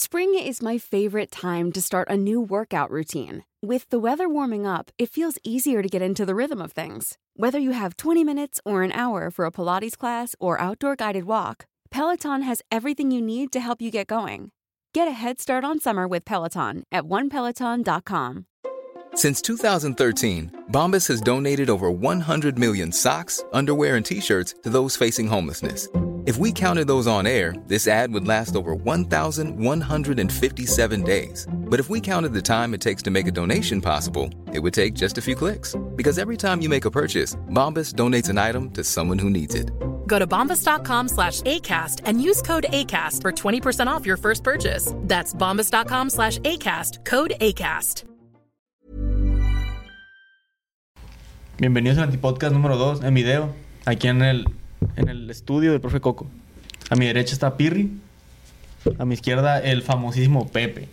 Spring is my favorite time to start a new workout routine. With the weather warming up, it feels easier to get into the rhythm of things. Whether you have 20 minutes or an hour for a Pilates class or outdoor guided walk, Peloton has everything you need to help you get going. Get a head start on summer with Peloton at onepeloton.com. Since 2013, Bombas has donated over 100 million socks, underwear, and t shirts to those facing homelessness. If we counted those on air, this ad would last over 1,157 days. But if we counted the time it takes to make a donation possible, it would take just a few clicks. Because every time you make a purchase, Bombas donates an item to someone who needs it. Go to bombas.com slash ACAST and use code ACAST for 20% off your first purchase. That's bombas.com slash ACAST, code ACAST. Bienvenidos al Antipodcast número 2 en video, aquí en el, en el estudio del profe Coco. A mi derecha está Pirri, a mi izquierda el famosísimo Pepe.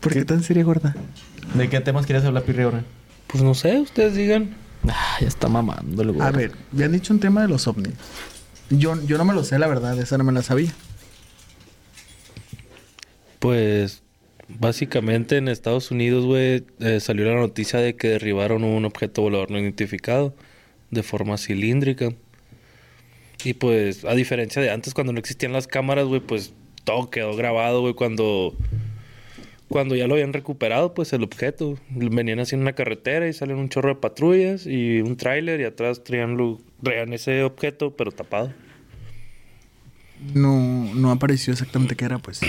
¿Por qué tan seria, gorda? ¿De qué temas quieres hablar, Pirri, ahora? Pues no sé, ustedes digan. Ah, ya está mamando el A ver, me han dicho un tema de los ovnis. Yo, yo no me lo sé, la verdad, esa no me la sabía. Pues básicamente en Estados Unidos, güey, eh, salió la noticia de que derribaron un objeto volador no identificado de forma cilíndrica. Y pues, a diferencia de antes, cuando no existían las cámaras, güey, pues todo quedó grabado, güey, cuando cuando ya lo habían recuperado, pues el objeto. Venían haciendo una carretera y salen un chorro de patrullas y un tráiler y atrás traían, traían ese objeto, pero tapado. No, no apareció exactamente qué era, pues.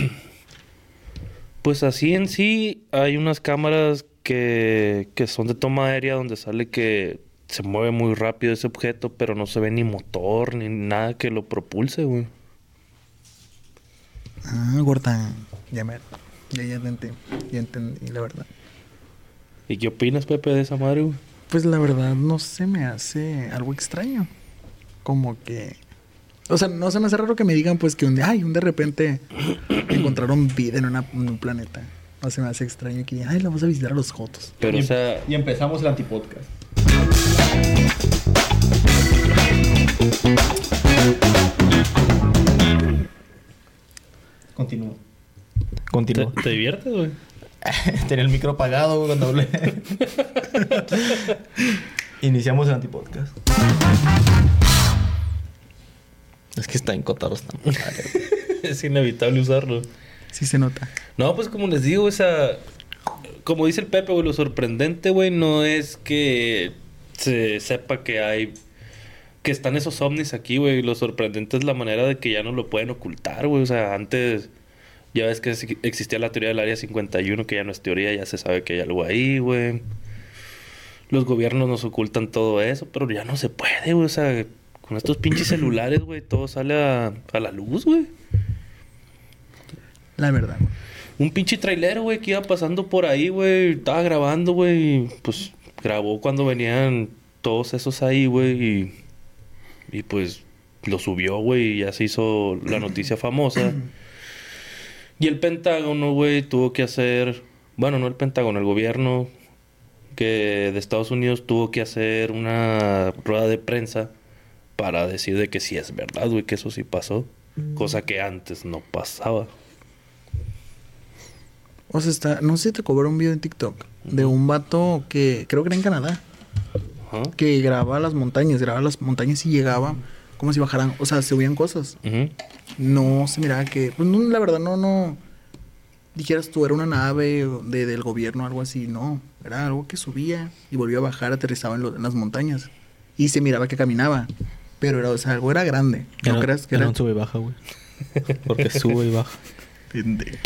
Pues así en sí hay unas cámaras que, que son de toma aérea donde sale que se mueve muy rápido ese objeto, pero no se ve ni motor ni nada que lo propulse, güey. Ah, gorda. Ya me... Ya, ya entendí, ya entendí, la verdad. ¿Y qué opinas, Pepe, de esa madre, güey? Pues la verdad no se me hace algo extraño. Como que... O sea, no se me hace raro que me digan pues que un día, ay, un de repente encontraron vida en, una- en un planeta. No se me hace extraño que digan, ay, la vamos a visitar a los Jotos. Pero, o sea, Y empezamos el Antipodcast. Continúo. ¿te, Continúo. te diviertes, güey? Tenía el micro apagado güey, cuando hablé. Iniciamos el Antipodcast. Es que está en Cotaros madre. es inevitable usarlo. Sí se nota. No, pues como les digo, esa... Como dice el Pepe, güey, lo sorprendente, güey, no es que se sepa que hay... Que están esos ovnis aquí, güey. Lo sorprendente es la manera de que ya no lo pueden ocultar, güey. O sea, antes... Ya ves que ex- existía la teoría del Área 51, que ya no es teoría, ya se sabe que hay algo ahí, güey. Los gobiernos nos ocultan todo eso, pero ya no se puede, güey. O sea, con estos pinches celulares, güey, todo sale a, a la luz, güey. La verdad. Un pinche trailero, güey, que iba pasando por ahí, güey. Estaba grabando, güey. Pues grabó cuando venían todos esos ahí, güey. Y, y pues lo subió, güey. Y ya se hizo la noticia famosa. Y el Pentágono, güey, tuvo que hacer. Bueno, no el Pentágono, el gobierno que de Estados Unidos tuvo que hacer una rueda de prensa para decir de que sí es verdad, güey, que eso sí pasó. Cosa que antes no pasaba. O sea, está... No sé si te cobró un video en TikTok de un vato que creo que era en Canadá. Que grababa las montañas, grababa las montañas y llegaba como si bajaran, o sea, se oían cosas. No se miraba que, pues no, la verdad no, no, dijeras tú, era una nave de, del gobierno o algo así, no, era algo que subía y volvía a bajar, aterrizaba en, lo- en las montañas y se miraba que caminaba, pero era, o sea, algo era grande, no creas que era era... un sube y baja, güey. Porque sube y baja. Pendejo.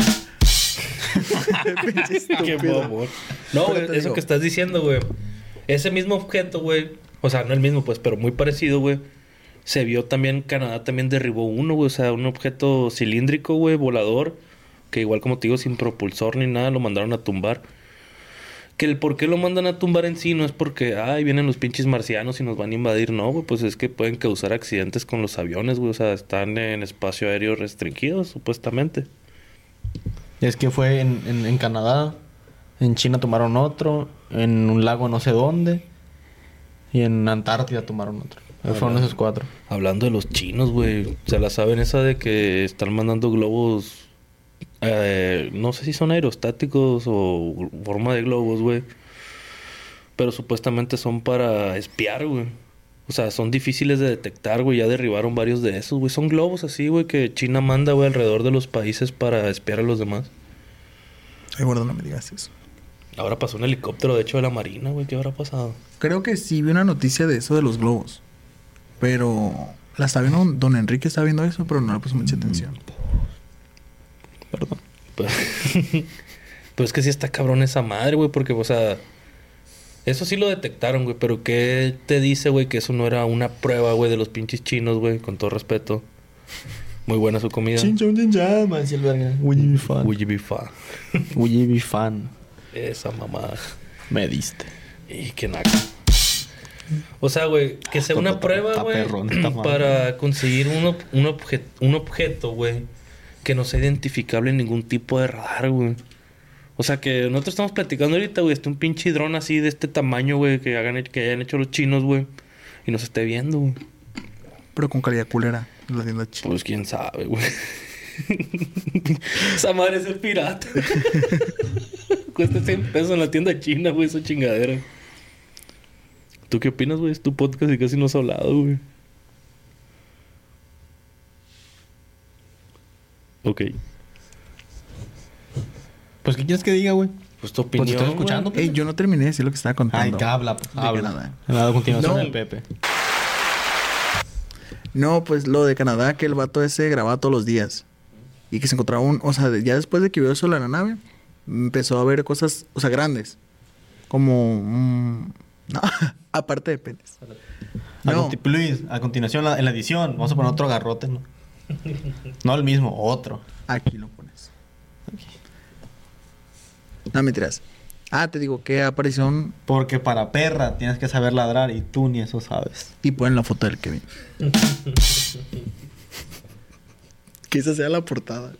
Qué bobo. No, güey, eso digo. que estás diciendo, güey. Ese mismo objeto, güey. O sea, no el mismo, pues, pero muy parecido, güey. Se vio también, Canadá también derribó uno, güey. O sea, un objeto cilíndrico, güey, volador. Que igual como te digo, sin propulsor ni nada, lo mandaron a tumbar. Que el por qué lo mandan a tumbar en sí no es porque, ay, vienen los pinches marcianos y nos van a invadir. No, güey, pues es que pueden causar accidentes con los aviones, güey. O sea, están en espacio aéreo restringido, supuestamente. Es que fue en, en, en Canadá. En China tomaron otro. En un lago no sé dónde. Y en Antártida tomaron otro. Fueron esos cuatro. Hablando de los chinos, güey. Se la saben esa de que están mandando globos. Eh, no sé si son aerostáticos o forma de globos, güey. Pero supuestamente son para espiar, güey. O sea, son difíciles de detectar, güey. Ya derribaron varios de esos, güey. Son globos así, güey, que China manda, güey, alrededor de los países para espiar a los demás. Ay, gordo, no me digas eso. Ahora pasó un helicóptero, de hecho, de la Marina, güey. ¿Qué habrá pasado? Creo que sí vi una noticia de eso de los globos. Pero la está viendo, don Enrique está viendo eso, pero no le puso mucha atención. Perdón. Pues, pues es que sí está cabrón esa madre, güey, porque, o sea, eso sí lo detectaron, güey, pero ¿qué te dice, güey, que eso no era una prueba, güey, de los pinches chinos, güey, con todo respeto? Muy buena su comida. Chin chon chin chan, man, decía el verga. Would you be fan? Would you be fa? Would you be fan? Esa mamada. Me diste. Y qué naco. O sea, güey, que sea una prueba, güey, para conseguir un, un, obje- un objeto, güey, que no sea identificable en ningún tipo de radar, güey. O sea, que nosotros estamos platicando ahorita, güey, este un pinche dron así de este tamaño, güey, que, hagan, que hayan hecho los chinos, güey, y nos esté viendo, güey. Pero con calidad culera. La tienda china. Pues quién sabe, güey. esa madre es el pirata. Cuesta 100 pesos en la tienda china, güey, esa chingadera. ¿Tú qué opinas, güey? Es tu podcast y casi no has hablado, güey. Ok. Pues, ¿qué quieres que diga, güey? Pues tu Pues, opinión. ¿te estás escuchando? Ey, yo no terminé de decir lo que estaba Ay, contando. que habla, pues, De habla. Canadá. A continuación No. el Pepe. No, pues lo de Canadá, que el vato ese grababa todos los días. Y que se encontraba un... O sea, ya después de que vio eso en la nave, empezó a ver cosas, o sea, grandes. Como... mm, no, aparte de penes. A No, conti- Luis, a continuación la- en la edición vamos a poner otro garrote, ¿no? No el mismo, otro. aquí lo pones. No, mentiras. Ah, te digo que apareció Porque para perra tienes que saber ladrar y tú ni eso sabes. y ponen la foto del Kevin. que esa sea la portada.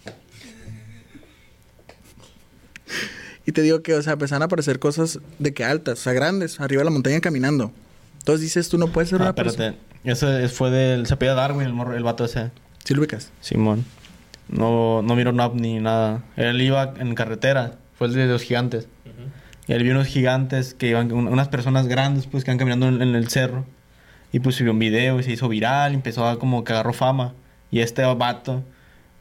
Y te digo que, o sea, empezaron a aparecer cosas de que altas, o sea, grandes, arriba de la montaña caminando. Entonces dices, tú no puedes ser Ah, una persona. espérate. Ese es- fue del... Se pedía Darwin, el, morro, el vato ese. ¿Sí lo ubicas? Simón. No, no miró un ovni ni nada. Él iba en carretera. Fue el de los gigantes. Y él vio unos gigantes que iban... un- Unas personas grandes, pues, que iban caminando en, en el cerro. Y pues subió un video y se hizo viral. Y empezó a como que agarró fama. Y este vato,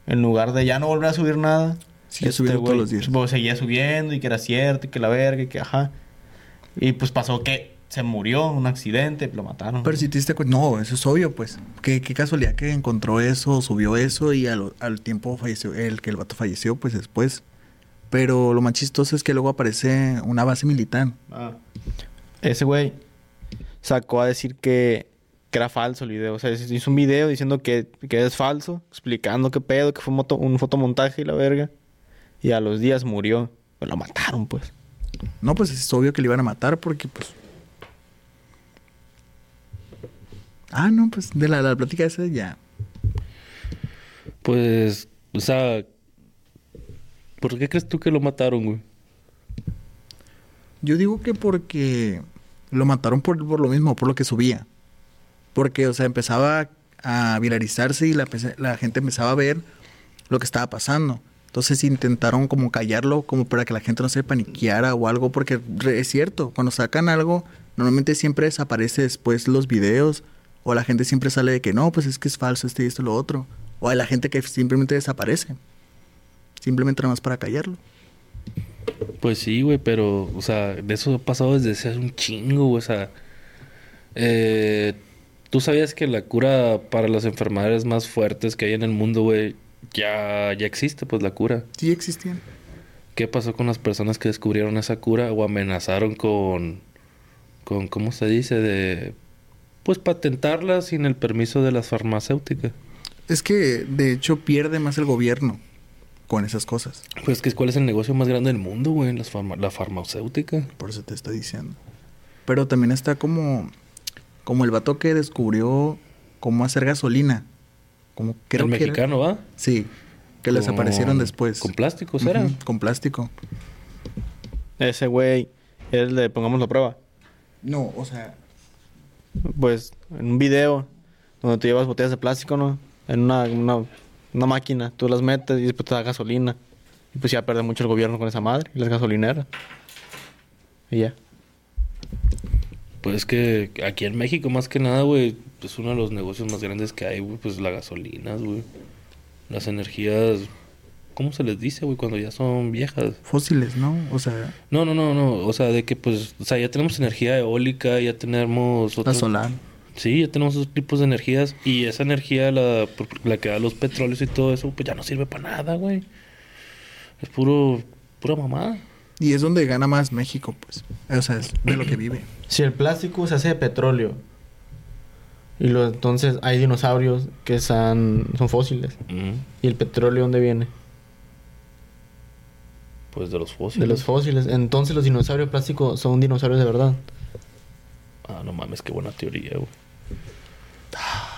en lugar de ya no volver a subir nada... Sigue este subiendo todos güey, los días. pues, seguía subiendo y que era cierto y que la verga y que ajá. Y pues pasó que se murió en un accidente, lo mataron. Pero si te diste cuenta, no, eso es obvio, pues. Qué, qué casualidad que encontró eso, subió eso y al, al tiempo falleció, el que el vato falleció, pues después. Pero lo más chistoso es que luego aparece una base militar. Ah. Ese güey sacó a decir que, que era falso el video. O sea, hizo un video diciendo que, que es falso, explicando qué pedo, que fue un, moto- un fotomontaje y la verga. Y a los días murió. Pues lo mataron, pues. No, pues es obvio que le iban a matar porque, pues. Ah, no, pues de la, la plática esa ya. Pues, o sea, ¿por qué crees tú que lo mataron, güey? Yo digo que porque lo mataron por, por lo mismo, por lo que subía. Porque, o sea, empezaba a viralizarse y la, la gente empezaba a ver lo que estaba pasando. Entonces intentaron como callarlo, como para que la gente no se paniqueara o algo, porque es cierto, cuando sacan algo, normalmente siempre desaparece después los videos, o la gente siempre sale de que no, pues es que es falso este y esto y lo otro. O hay la gente que simplemente desaparece. Simplemente nada más para callarlo. Pues sí, güey, pero, o sea, de eso ha pasado desde hace un chingo, güey, o sea, eh, tú sabías que la cura para las enfermedades más fuertes que hay en el mundo, güey, ya, ya existe, pues la cura. Sí existían. ¿Qué pasó con las personas que descubrieron esa cura o amenazaron con, con ¿cómo se dice? De, pues patentarla sin el permiso de las farmacéuticas. Es que, de hecho, pierde más el gobierno con esas cosas. Pues que cuál es el negocio más grande del mundo, güey, las farma- la farmacéutica. Por eso te estoy diciendo. Pero también está como... Como el vato que descubrió cómo hacer gasolina. Como creo el que era- mexicano, ¿va? Sí. Que les Con- aparecieron después. Con plásticos, era. Ujú, con plástico. Ese güey es el de Pongámoslo a prueba. No, o sea... Pues en un video donde tú llevas botellas de plástico, ¿no? En una, una, máquina, tú las metes y después te da gasolina. Y pues ya pierde mucho el gobierno con esa madre y las gasolineras. Y ya. Pues es que aquí en México, más que nada, güey, es uno de los negocios más grandes que hay, güey, pues la gasolina, güey. Las energías, ¿cómo se les dice, güey, cuando ya son viejas? Fósiles, ¿no? O sea, No, no, no, no, o sea, de que pues, o sea, ya tenemos energía eólica, ya tenemos... la otros- solar. Sí, ya tenemos esos tipos de energías y esa energía, la, la que da los petróleos y todo eso, pues ya no sirve para nada, güey. Es puro, pura mamada. Y es donde gana más México, pues. O sea, es de lo que vive. Si el plástico se hace de petróleo y lo, entonces hay dinosaurios que son, son fósiles. ¿Y el petróleo dónde viene? Pues de los fósiles. De los fósiles. Entonces los dinosaurios plásticos son dinosaurios de verdad. Ah, no mames, qué buena teoría, güey.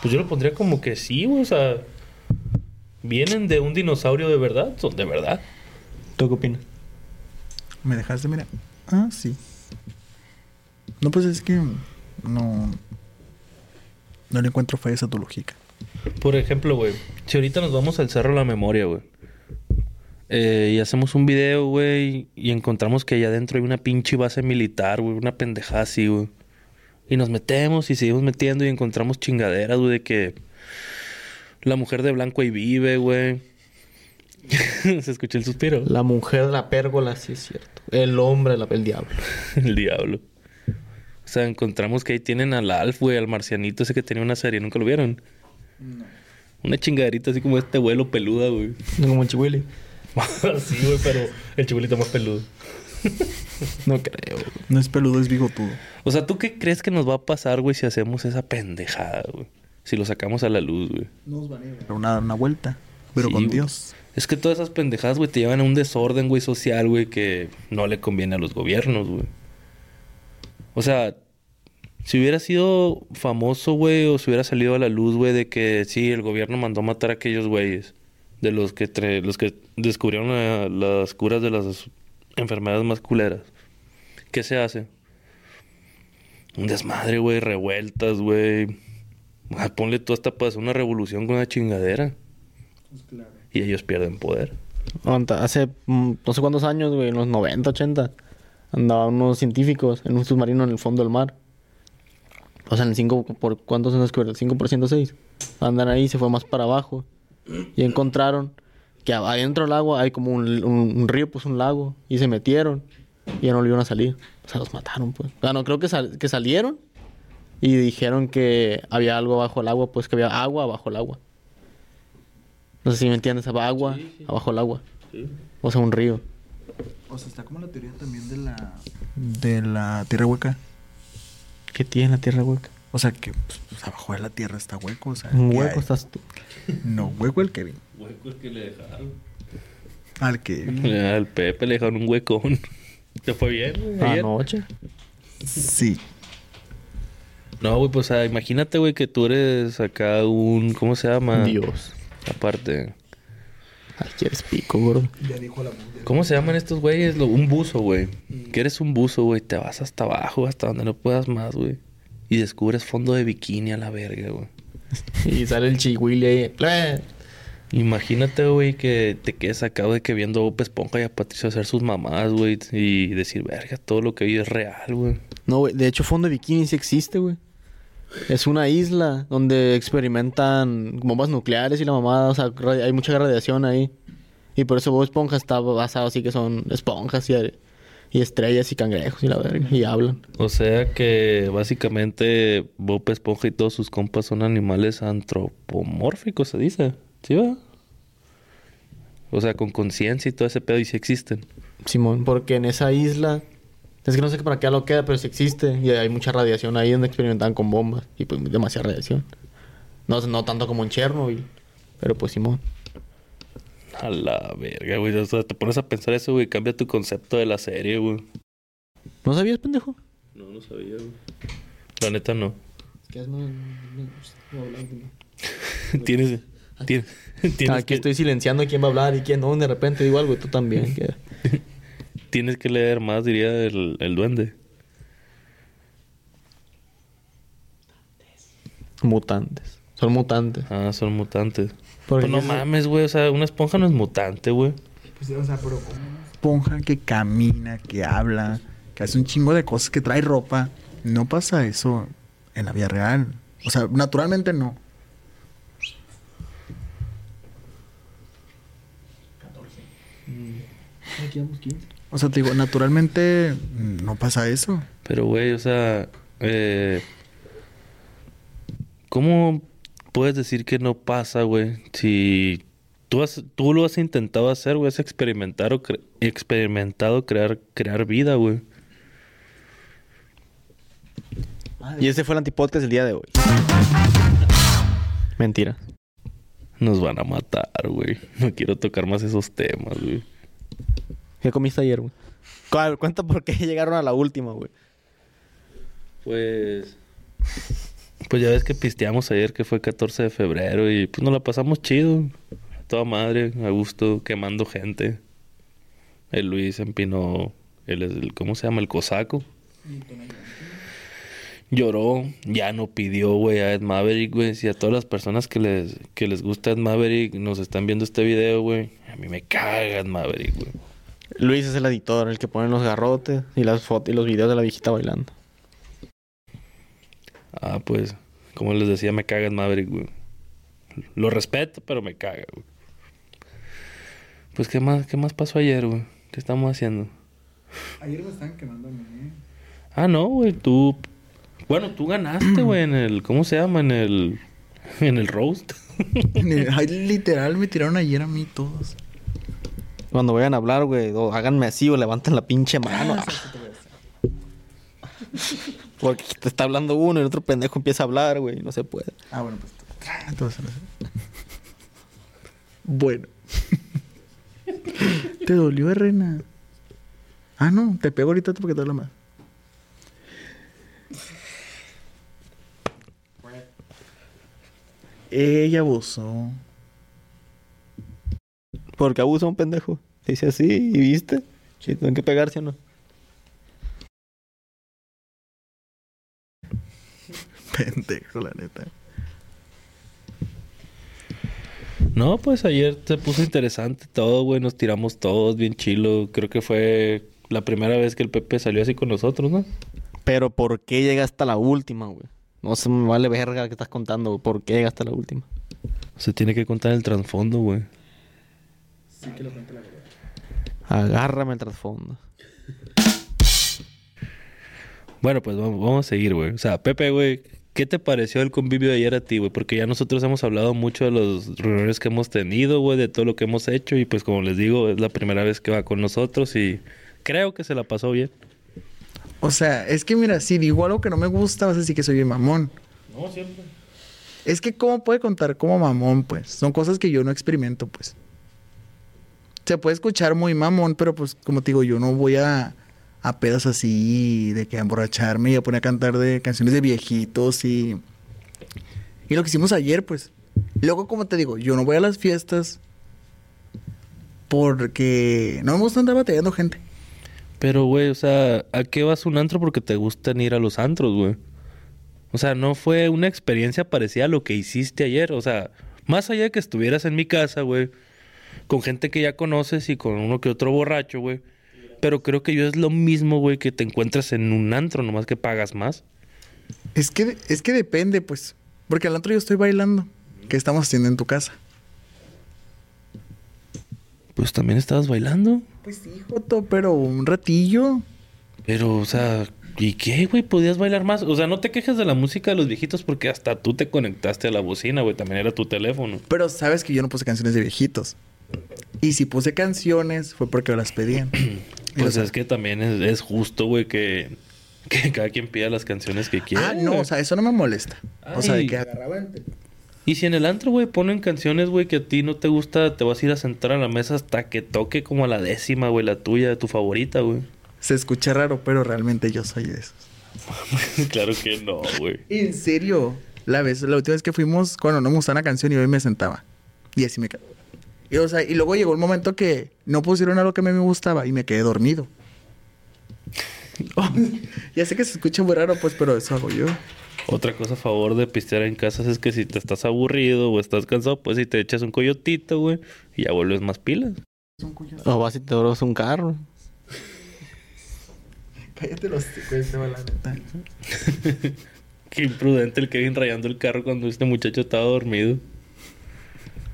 Pues yo lo pondría como que sí, güey, o sea... ¿Vienen de un dinosaurio de verdad? Son de verdad. ¿Tú qué opinas? ¿Me dejaste, mira? Ah, sí. No, pues es que no. No le encuentro fallas a tu lógica. Por ejemplo, güey, si ahorita nos vamos al Cerro de la Memoria, güey. Eh, y hacemos un video, güey, y encontramos que allá adentro hay una pinche base militar, güey, una pendejada así, güey. Y nos metemos y seguimos metiendo y encontramos chingaderas, güey, de que la mujer de blanco ahí vive, güey. Se escuchó el suspiro. La mujer de la pérgola, sí es cierto. El hombre, la- el diablo. El diablo. O sea, encontramos que ahí tienen al Alf, güey, al marcianito ese que tenía una serie. ¿Nunca lo vieron? Una chingaderita así como este vuelo peluda, güey. Como. sí, güey, pero el chibolito más peludo. No creo. No es peludo, es bigotudo. O sea, ¿tú qué crees que nos va a pasar, güey, si hacemos esa pendejada, güey? Si lo sacamos a la luz, güey. Nos van a dar una, una vuelta. Pero Sí, con güey. Dios. Es que todas esas pendejadas, güey, te llevan a un desorden, güey, social, güey, que no le conviene a los gobiernos, güey. O sea, si hubiera sido famoso, güey, o si hubiera salido a la luz, güey, de que sí, el gobierno mandó a matar a aquellos güeyes, de los que tre- los que descubrieron eh, las curas de las enfermedades más culeras. ¿Qué se hace? Un desmadre, güey, revueltas, güey. Ah, Ponle tú hasta para hacer una revolución con una chingadera. Y ellos pierden poder. Hace mm, no sé cuántos años, güey, en los 90, 80, andaban unos científicos en un submarino en el fondo del mar. O sea, en el 5, ¿por cuántos han descubierto? ¿El 5% 6? Andan ahí, se fue más para abajo. Y encontraron que adentro del agua hay como un, un- un río, pues un lago. Y se metieron y ya no volvieron a salir. O sea, los mataron, pues. O sea, no, creo que, sal- que salieron y dijeron que había algo bajo el agua, pues que había agua bajo el agua. No sé si me entiendes, había agua abajo el agua. O sea, un río. O sea, está como la teoría también de la. De la tierra hueca. ¿Qué tiene la tierra hueca? O sea, que pues, abajo de la tierra está hueco. O sea, Un ¿qué hueco hay? estás tú. No, hueco el Kevin. Hueco es que le dejaron. Al Kevin. Al Pepe le dejaron un huecón. ¿Te fue bien, güey? ayer? Anoche. Sí. No, güey, pues o sea, imagínate, güey, que tú eres acá un... ¿Cómo se llama? Dios. Aparte. Ay, quieres pico, gordo. Ya dijo la ¿Cómo se llaman estos güeyes? Lo- Un buzo, güey. Que eres un buzo, güey. Te vas hasta abajo, hasta donde no puedas más, güey. Y descubres fondo de bikini a la verga, güey. Y sale el chihuili ahí. Imagínate, güey, que te quedes acá de que viendo a Bob Esponja y a Patricio hacer sus mamás, güey. Y decir, verga, todo lo que vi es real, güey. No, güey. De hecho, fondo de bikini sí existe, güey. Es una isla donde experimentan bombas nucleares y la mamada. O sea, hay mucha radiación ahí. Y por eso Bob Esponja está basado así que son esponjas y, y estrellas y cangrejos y la verga. Y hablan. O sea que básicamente Bob Esponja y todos sus compas son animales antropomórficos, se dice. ¿Sí va? O sea, con conciencia y todo ese pedo y sí existen. Simón, porque en esa isla Es que no sé para qué lo queda, pero sí existe. Y hay mucha radiación ahí donde experimentaban con bombas. Y pues demasiada radiación. No, no tanto como en Chernobyl. Pero pues Simón. A la verga, güey. O sea, te pones a pensar eso, güey. Cambia tu concepto de la serie, güey. ¿No sabías, pendejo? No, no sabía, güey. La neta, no. Es que es más... tienes... Tienes, tienes Aquí que, estoy silenciando quién va a hablar y quién no. De repente digo algo y tú también. que- tienes que leer más, diría el, el duende. Mutantes. Son mutantes. Ah, son mutantes. Porque Pues no eso- mames, güey. O sea, una esponja no es mutante, güey. Pues, o sea, pero como una esponja que camina, que habla, que hace un chingo de cosas, que trae ropa. No pasa eso en la vida real. O sea, naturalmente no. O sea, te digo, naturalmente mm, no pasa eso. Pero, güey, o sea... Eh, ¿Cómo puedes decir que no pasa, güey? Si tú, has, tú lo has intentado hacer, güey. Has experimentar o cre- experimentado crear, crear vida, güey. Y ese fue el antipodcast del día de hoy. Mentira. Nos van a matar, güey. No quiero tocar más esos temas, güey. ¿Qué comiste ayer, güey? Cu- Cuenta por qué llegaron a la última, güey. Pues... Pues ya ves que pisteamos ayer que fue 14 de febrero y pues nos la pasamos chido. Toda madre, a gusto, quemando gente. El Luis empinó, el, el ¿cómo se llama? El cosaco. Lloró, ya no pidió, güey, a Ed Maverick, güey. Si a todas las personas que les, que les gusta Ed Maverick nos están viendo este video, güey. A mí me caga Ed Maverick, güey. Luis es el editor, el que pone los garrotes y las fotos y los videos de la viejita bailando. Ah, pues, como les decía, me caga Ed Maverick, güey. Lo respeto, pero me caga, güey. Pues, ¿qué más, qué más pasó ayer, güey? ¿Qué estamos haciendo? Ayer me estaban quemando a mí. Ah, no, güey, tú... Bueno, tú ganaste, güey, en el... ¿Cómo se llama? En el... En el roast. Ay, literal, me tiraron ayer a mí todos. Cuando vayan a hablar, güey, o háganme así o levanten la pinche mano. Porque te está hablando uno y el otro pendejo empieza a hablar, güey, y no se puede. Ah, bueno, pues. Entonces, bueno. ¿Te dolió, Rena? Ah, no, te pego ahorita porque te habla más. Ella abusó. Porque abusa un pendejo. Dice así, ¿y viste? Sí, tienen que pegarse o no. Pendejo, la neta. No, pues ayer se puso interesante todo, güey. Nos tiramos todos bien chilo. Creo que fue la primera vez que el Pepe salió así con nosotros, ¿no? Pero ¿por qué llega hasta la última, güey? No se me vale verga que estás contando, güey. ¿Por qué llega hasta la última? Se tiene que contar el trasfondo, güey. Agárrame el trasfondo. Bueno, pues vamos, vamos a seguir, güey. O sea, Pepe, güey, ¿qué te pareció el convivio de ayer a ti, güey? Porque ya nosotros hemos hablado mucho de los reuniones que hemos tenido, güey, de todo lo que hemos hecho. Y pues como les digo, es la primera vez que va con nosotros y creo que se la pasó bien. O sea, es que mira, si digo algo que no me gusta, vas a decir que soy bien mamón. No, siempre. Es que, ¿cómo puede contar como mamón, pues? Son cosas que yo no experimento, pues. Se puede escuchar muy mamón, pero pues, como te digo, yo no voy a, a pedas así, de que a emborracharme y a poner a cantar de canciones de viejitos y. Y lo que hicimos ayer, pues. Luego, como te digo, yo no voy a las fiestas porque no me gusta andar batallando gente. Pero, güey, o sea, ¿a qué vas a un antro porque te gustan ir a los antros, güey? O sea, no fue una experiencia parecida a lo que hiciste ayer. O sea, más allá de que estuvieras en mi casa, güey, con gente que ya conoces y con uno que otro borracho, güey. Pero creo que yo es lo mismo, güey, que te encuentras en un antro, nomás que pagas más. Es que, es que depende, pues. Porque al otro yo estoy bailando. ¿Qué estamos haciendo en tu casa? Pues también estabas bailando. Pues sí, Joto, pero un ratillo. Pero, o sea, ¿y qué, güey? ¿Podías bailar más? O sea, no te quejes de la música de los viejitos porque hasta tú te conectaste a la bocina, güey. También era tu teléfono. Pero sabes que yo no puse canciones de viejitos. Y si puse canciones fue porque las pedían. Pues o sea- es que también es, es justo, güey, que, que cada quien pida las canciones que quiera. Ah, no, güey. o sea, eso no me molesta. O sea, de que. Y si en el antro, güey, ponen canciones, güey, que a ti no te gusta, te vas a ir a sentar a la mesa hasta que toque como a la décima, güey, la tuya, tu favorita, güey. Se escucha raro, pero realmente yo soy de esos. claro que no, güey. En serio. La vez, la última vez que fuimos, cuando no me gustaba una canción y hoy me sentaba. Y así me quedé. Y, o sea, y luego llegó el momento que no pusieron algo que a mí me gustaba y me quedé dormido. ya sé que se escucha muy raro, pues, pero eso hago yo. Otra cosa a favor de pistear en casas es que si te estás aburrido o estás cansado, pues si te echas un coyotito, güey, y ya vuelves más pilas. O vas y te robas un carro. Cállate los ese va la neta. Qué imprudente el Kevin rayando el carro cuando este muchacho estaba dormido.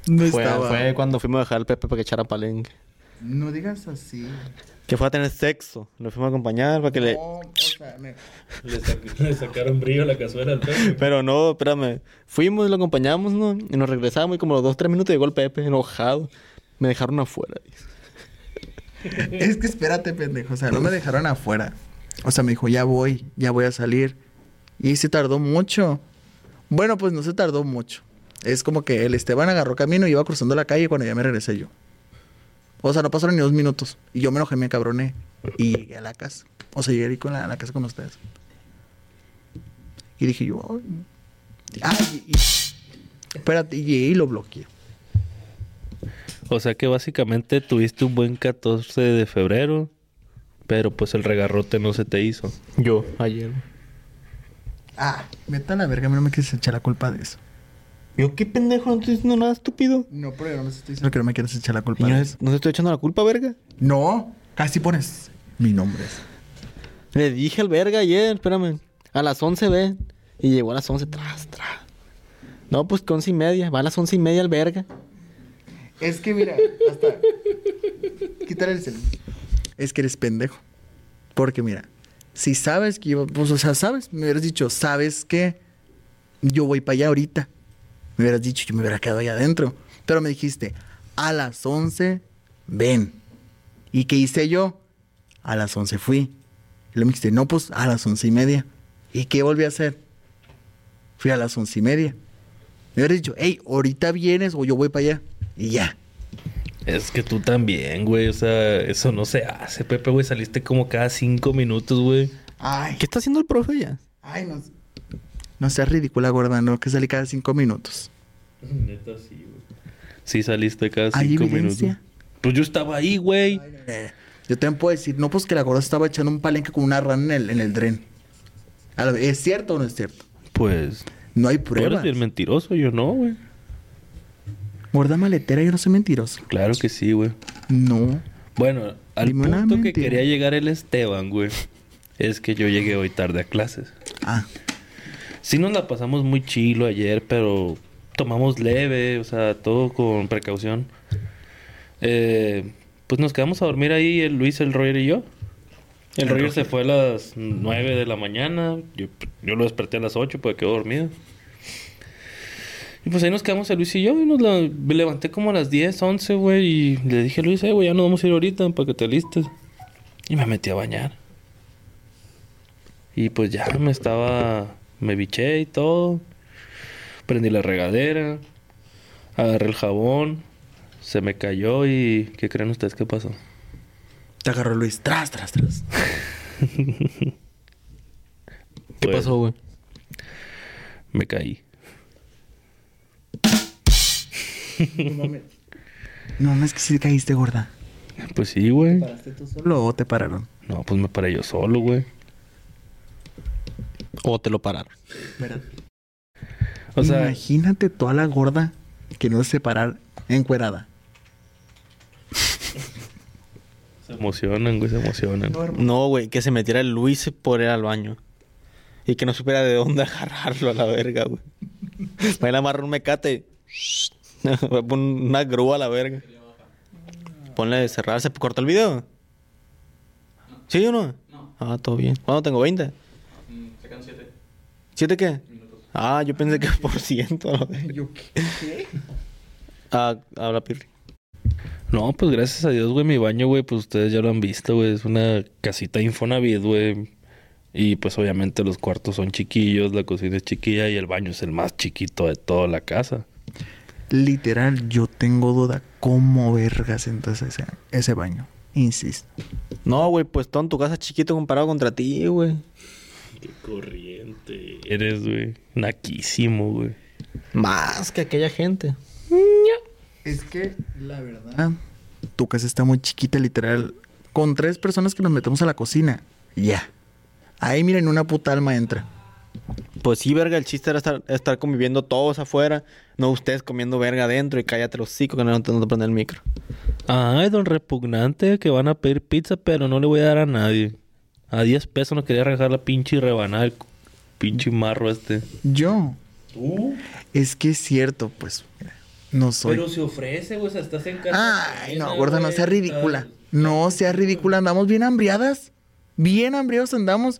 No Fue, estaba. fue cuando fuimos a dejar al Pepe para que echara palenque. No digas así. Que fue a tener sexo. Lo fuimos a acompañar para que le... No, o sea, me- Le, sacaron brillo a la cazuela al Pepe. Pero no, espérame. Fuimos y lo acompañamos, ¿no? Y nos regresamos y como los dos, tres minutos llegó el Pepe enojado. Me dejaron afuera. Es que espérate, pendejo. O sea, no me dejaron afuera. O sea, me dijo, ya voy, ya voy a salir. Y se tardó mucho. Bueno, pues no se tardó mucho. Es como que el Esteban agarró camino y iba cruzando la calle cuando ya me regresé yo. O sea, no pasaron ni dos minutos. Y yo me enojé, me cabroné. Y llegué a la casa. O sea, llegué ahí con la, a la casa con ustedes. Y dije yo, ay. Ah, y, y- espérate, y llegué y lo bloqueé. O sea que básicamente tuviste un buen 14 de febrero, pero pues el regarrote no se te hizo. Yo, ayer. Ah, meta la verga, a mí no me quieres echar la culpa de eso. Yo, qué pendejo, no estoy diciendo nada estúpido. No, pero yo no me estoy diciendo que no me quieres echar la Y culpa no, es- no te estoy echando la culpa, verga. No, casi pones mi nombre. Le dije al verga ayer, espérame. A las 11 ve. Y llegó a las 11 tras, tras. No, pues que once y media. Va a las once y media el verga. Es que mira, hasta. Quítale el celular. Es que eres pendejo. Porque mira, si sabes que yo. Pues, o sea, sabes, me hubieras dicho, sabes que yo voy para allá ahorita. Me hubieras dicho, yo me hubiera quedado allá adentro. Pero me dijiste, a las 11, ven. ¿Y qué hice yo? A las 11 fui. Y luego me dijiste, no, pues a las once y media. ¿Y qué volví a hacer? Fui a las once y media. Me hubieras dicho, hey, ahorita vienes o yo voy para allá. Y ya. Es que tú también, güey. O sea, eso no se hace, Pepe, güey. Saliste como cada cinco minutos, güey. Ay, ¿Qué está haciendo el profe ya? ay, no. No seas ridícula, gorda, no, que salí cada cinco minutos. Neta, sí, güey. Sí saliste cada ¿Hay cinco evidencia? minutos. Pues yo estaba ahí, güey. Eh, yo también puedo decir, no, pues que la gorda estaba echando un palenque con una rana en el, en el dren. ¿Es cierto o no es cierto? Pues No hay tú eres pruebas. bien mentiroso, yo no, güey. Gorda maletera, yo no soy mentiroso. Claro que sí, güey. No. Bueno, al Dime punto que quería llegar el Esteban, güey, es que yo llegué hoy tarde a clases. Ah, Sí nos la pasamos muy chilo ayer, pero tomamos leve, o sea, todo con precaución. Eh, pues nos quedamos a dormir ahí el Luis, el Roger y yo. El, El Roger Roger. se fue a las 9 de la mañana, yo, yo lo desperté a las 8 porque quedó dormido. Y pues ahí nos quedamos el Luis y yo y nos la- me levanté como a las 10, 11, güey, y le dije a Luis, eh, güey, ya nos vamos a ir ahorita para que te alistes. Y me metí a bañar. Y pues ya me estaba. Me biché y todo. Prendí la regadera. Agarré el jabón. Se me cayó y. ¿Qué creen ustedes que pasó? te agarró Luis. Tras, tras, tras. ¿Qué Pues, pasó, güey? Me caí. No, no es que sí caíste, gorda. Pues sí, güey. ¿Paraste tú solo o te pararon? No, pues me paré yo solo, güey. O te lo pararon. Espérate. O sea, Imagínate toda la gorda que no se parar encuerada. se emocionan, güey, se emocionan. No, güey, que se metiera el Luis por ir al baño. Y que no supiera de dónde agarrarlo a la verga, güey. Va a ir a amarrar un mecate. Va a poner una grúa a la verga. Ponle de cerrar. ¿Se cortó el video? ¿Sí o no? No. Ah, todo bien. ¿Cuándo tengo? ¿20? Siete ¿Siete qué? minutos. Ah, yo pensé que por ciento. ¿Yo qué? Ah, habla Pirri. No, pues gracias a Dios, güey, mi baño, güey, pues ustedes ya lo han visto, güey. Es una casita Infonavit, güey. Y pues obviamente los cuartos son chiquillos, la cocina es chiquilla y el baño es el más chiquito de toda la casa. Literal, yo tengo duda cómo vergas entonces ese, ese baño. Insisto. No, güey, pues todo en tu casa es chiquito comparado contra ti, güey. Qué corriente eres, güey. Naquísimo, güey. Más que aquella gente. Es que, la verdad, tu casa está muy chiquita, literal. Con tres personas que nos metemos a la cocina. Ya. Ahí miren, una puta alma entra. Pues sí, verga, el chiste era estar, estar conviviendo todos afuera, no ustedes comiendo verga adentro y cállate los hocico que no te no prende el micro. Ay, don repugnante, que van a pedir pizza, pero no le voy a dar a nadie. A 10 pesos no quería arrancar la pinche rebanada, el pinche marro este. Yo. Es que es cierto, pues, mira, no soy. se ofrece, güey, o sea, estás en casa. Ay, no, gorda, no sea ridícula. No sea ridícula, andamos bien hambriadas. Bien hambriados andamos.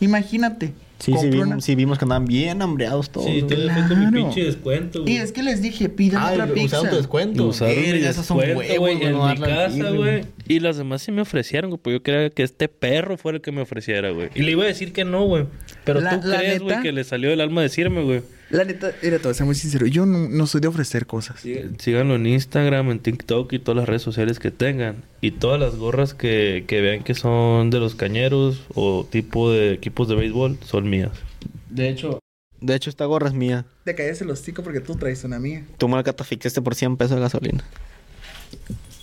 Imagínate. Sí, sí una- vimos, sí vimos que andaban bien hambreados todos. Sí, te güey. dejo con mi Claro. pinche descuento, Y es que les dije, pidan Ay, otra pizza. usaron tu descuento. Usaron mi son huevos, güey, güey, en no mi darle al casa, tigre, güey. Y las demás sí me ofrecieron, güey. Pues yo quería que este perro fuera el que me ofreciera, güey. Y le iba a decir que no, güey. Pero La- tú la crees, güey, que le salió del alma decirme, güey. La neta, mira, te voy a ser muy sincero. Yo no, no soy de ofrecer cosas. Sí- Síganlo en Instagram, en TikTok y todas las redes sociales que tengan. Y todas las gorras que, que vean que son de los cañeros o tipo de equipos de béisbol son mías. De hecho, de hecho esta gorra es mía. Te calles el hocico porque tú traes una mía. Tú me la catafixaste por 100 pesos de gasolina.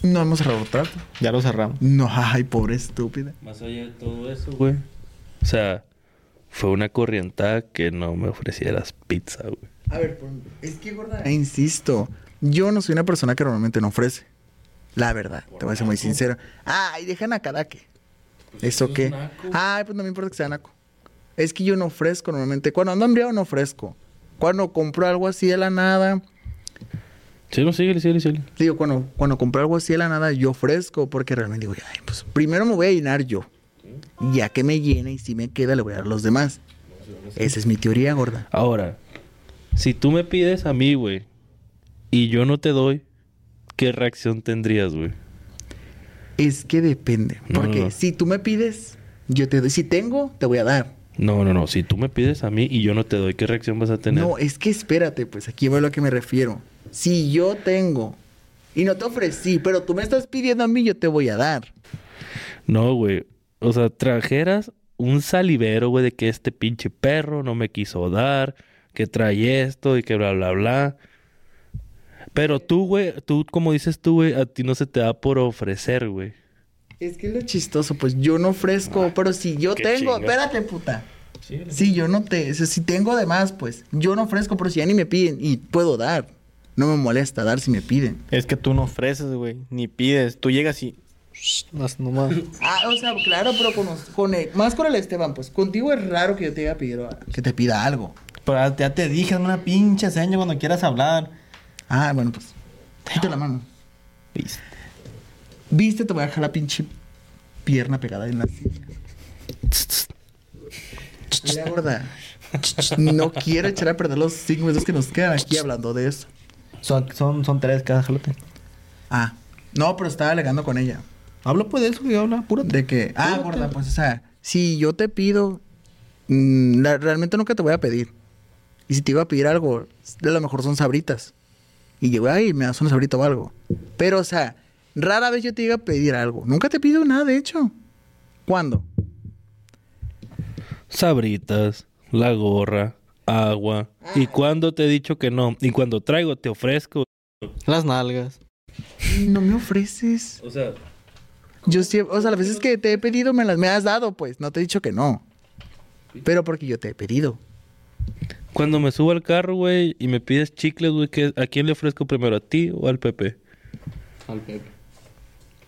No hemos cerrado trato. Ya lo cerramos. No, ay, pobre estúpida. Más allá de todo eso, güey. O sea, fue una corrientada que no me ofrecieras pizza, güey. A ver, por- es que gorda. E insisto, yo no soy una persona que normalmente no ofrece. La verdad, te voy a ser muy sincero. Ay, dejan a cada que. ¿Eso qué? Ay, pues no me importa que sea naco. Es que yo no ofrezco normalmente. Cuando ando hambriado no ofrezco. Cuando compro algo así de la nada, Sí, no, síguele, síguele, síguele. digo, cuando, cuando compro algo así de la nada, yo ofrezco porque realmente digo, ay, pues primero me voy a llenar yo. Ya que me llene y si me queda, le voy a dar a los demás. Esa es mi teoría, gorda. Ahora, si tú me pides a mí, güey, y yo no te doy, ¿qué reacción tendrías, güey? Es que depende. Porque no, no. si tú me pides, yo te doy. Si tengo, te voy a dar. No, no, no. Si tú me pides a mí y yo no te doy, ¿qué reacción vas a tener? No, es que espérate, pues aquí va a lo que me refiero. Si yo tengo y no te ofrecí, pero tú me estás pidiendo a mí, yo te voy a dar. No, güey. O sea, trajeras un salivero, güey, de que este pinche perro no me quiso dar, que trae esto y que bla, bla, bla. Pero tú, güey, tú, como dices tú, güey, a ti no se te da por ofrecer, güey. Es que es lo chistoso, pues yo no ofrezco, pero si yo tengo, chinga. espérate, puta. Si yo no te, si tengo de más, pues yo no ofrezco, pero si ya ni me piden y puedo dar. No me molesta dar si me piden. Es que tú no ofreces, güey, ni pides. Tú llegas y... Las nomás. Ah, o sea, claro, pero con, con el- más con el Esteban, pues contigo es raro que yo te diga pedir, que te pida algo. Pero ya te dije, es una pinche seña cuando quieras hablar. Ah, bueno, pues. Quita la mano. Viste. Viste, te voy a dejar la pinche pierna pegada en la silla. Mira, gorda. No quiero echar a perder los cinco minutos que nos quedan aquí hablando de eso. Son, son, son tres cada jalote. Ah, no, pero estaba alegando con ella. Habla pues de eso, que habla puro. De que, ah, gorda, pues, o sea, si yo te pido, mm, la- realmente nunca te voy a pedir. Y si te iba a pedir algo, de lo mejor son sabritas. Y yo, ay, me das una sabrita o algo. Pero, o sea, rara vez yo te iba a pedir algo. Nunca te pido nada, de hecho. ¿Cuándo? Sabritas, la gorra, agua. ¿Y cuando te he dicho que no? Y cuando traigo, te ofrezco. Las nalgas. No me ofreces. O sea, Yo siempre, o sea, las veces que te he pedido me las me has dado, pues. No te he dicho que no. Pero porque yo te he pedido. cuando me subo al carro, güey, y me pides chicles, güey, ¿qué- ¿a quién le ofrezco primero? ¿A ti o al Pepe? Al Pepe.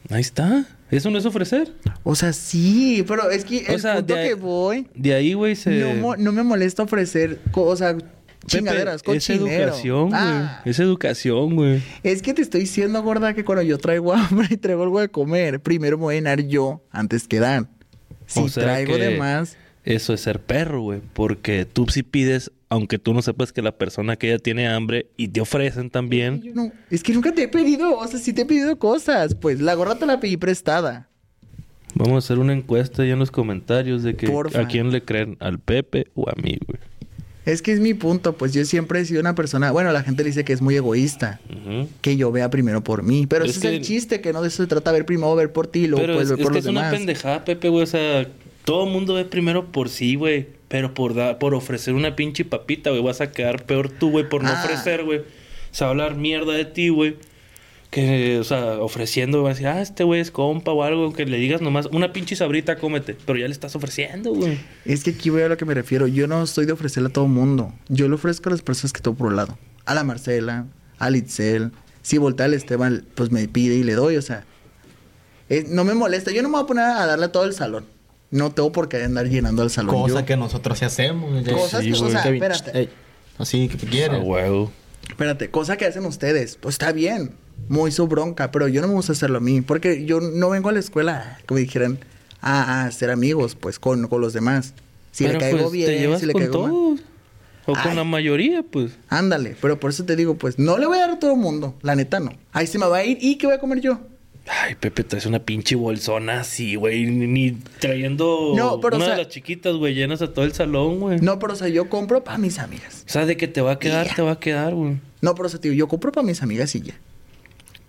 Ahí está. Eso no es ofrecer. O sea, sí, pero es que O el sea, punto de que voy... De ahí, güey, se... No, no me molesta ofrecer cosas, Pepe, chingaderas, Es cochinero. educación, güey. Ah, Es educación, güey. es que te estoy diciendo, gorda, que cuando yo traigo hambre y traigo algo de comer, primero me voy a llenar yo antes que dar. Si O sea traigo de más, eso es ser perro, güey. Porque tú sí pides, aunque tú no sepas que la persona que ella tiene hambre y te ofrecen también. Yo no, es que nunca te he pedido, o sea, sí te he pedido cosas. Pues la gorra te la pedí prestada. Vamos a hacer una encuesta ahí en los comentarios de que Porfa. a quién le creen, al Pepe o a mí, güey. Es que es mi punto, pues yo siempre he sido una persona, bueno, la gente dice que es muy egoísta, que yo vea primero por mí, pero Es ese es el chiste, que no de eso se trata, ver primero, ver por ti, luego Pero pues es, ver es por que los es una pendejada, Pepe, güey. O sea, todo el mundo ve primero por sí, güey. Pero por, da- por ofrecer una pinche papita, güey, vas a quedar peor tú, güey, por no Ah. ofrecer, güey. Se va a hablar mierda de ti, güey. Que, o sea, ofreciendo, va a decir, ah, este güey es compa o algo. Que le digas nomás, una pinche sabrita, cómete. Pero ya le estás ofreciendo, güey. Es que aquí voy a lo que me refiero, yo no estoy de ofrecerle a todo mundo, yo le ofrezco a las personas que tengo por un lado, a la Marcela, a Litzel, si voltea al Esteban, pues me pide y le doy, o sea, no me molesta, yo no me voy a poner a darle a todo el salón, no tengo por qué andar llenando al salón. Cosa yo. que nosotros sí hacemos. ya- Cosas que, o sea, Kevin, espérate. ey, así que te quieres. huevo. Espérate, cosa que hacen ustedes, pues está bien, muy su bronca, pero yo no me gusta hacerlo a mí, porque yo no vengo a la escuela, como dijeran, a, a ser amigos, pues, con, con los demás. Si Pero, le caigo pues, bien, te llevas si le con caigo mal. todos. O con la mayoría, pues. Ándale, pero por eso te digo, pues, no le voy a dar a todo el mundo, la neta no. Ahí se me va a ir, ¿y qué voy a comer yo? Ay, Pepe, traes una pinche bolsona así, güey. Ni, ni trayendo No, pero, una o sea- de las chiquitas, güey. Llenas a todo el salón, güey. No, pero o sea, yo compro para mis amigas. O sea, de que te va a quedar, te va a quedar, güey. No, pero o sea, tío, yo compro para mis amigas y ya.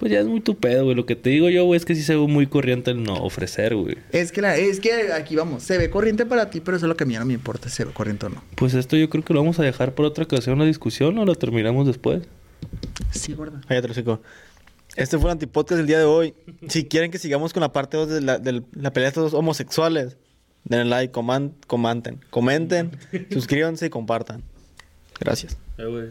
Pues ya es muy tu pedo, güey. Lo que te digo yo, güey, es que sí se ve muy corriente el no ofrecer, güey. Es que, la, es que aquí vamos, se ve corriente para ti, pero eso es lo que a mí no me importa si se ve corriente o no. Pues esto yo creo que lo vamos a dejar por otra ocasión, la discusión, o lo terminamos después. Sí, gorda. Cállate, hocico. Este fue el antipodcast del día de hoy. Si quieren que sigamos con la parte 2 de la, de la pelea de estos dos homosexuales, denle like, coman- comenten, comenten, suscríbanse y compartan. Gracias. Eh,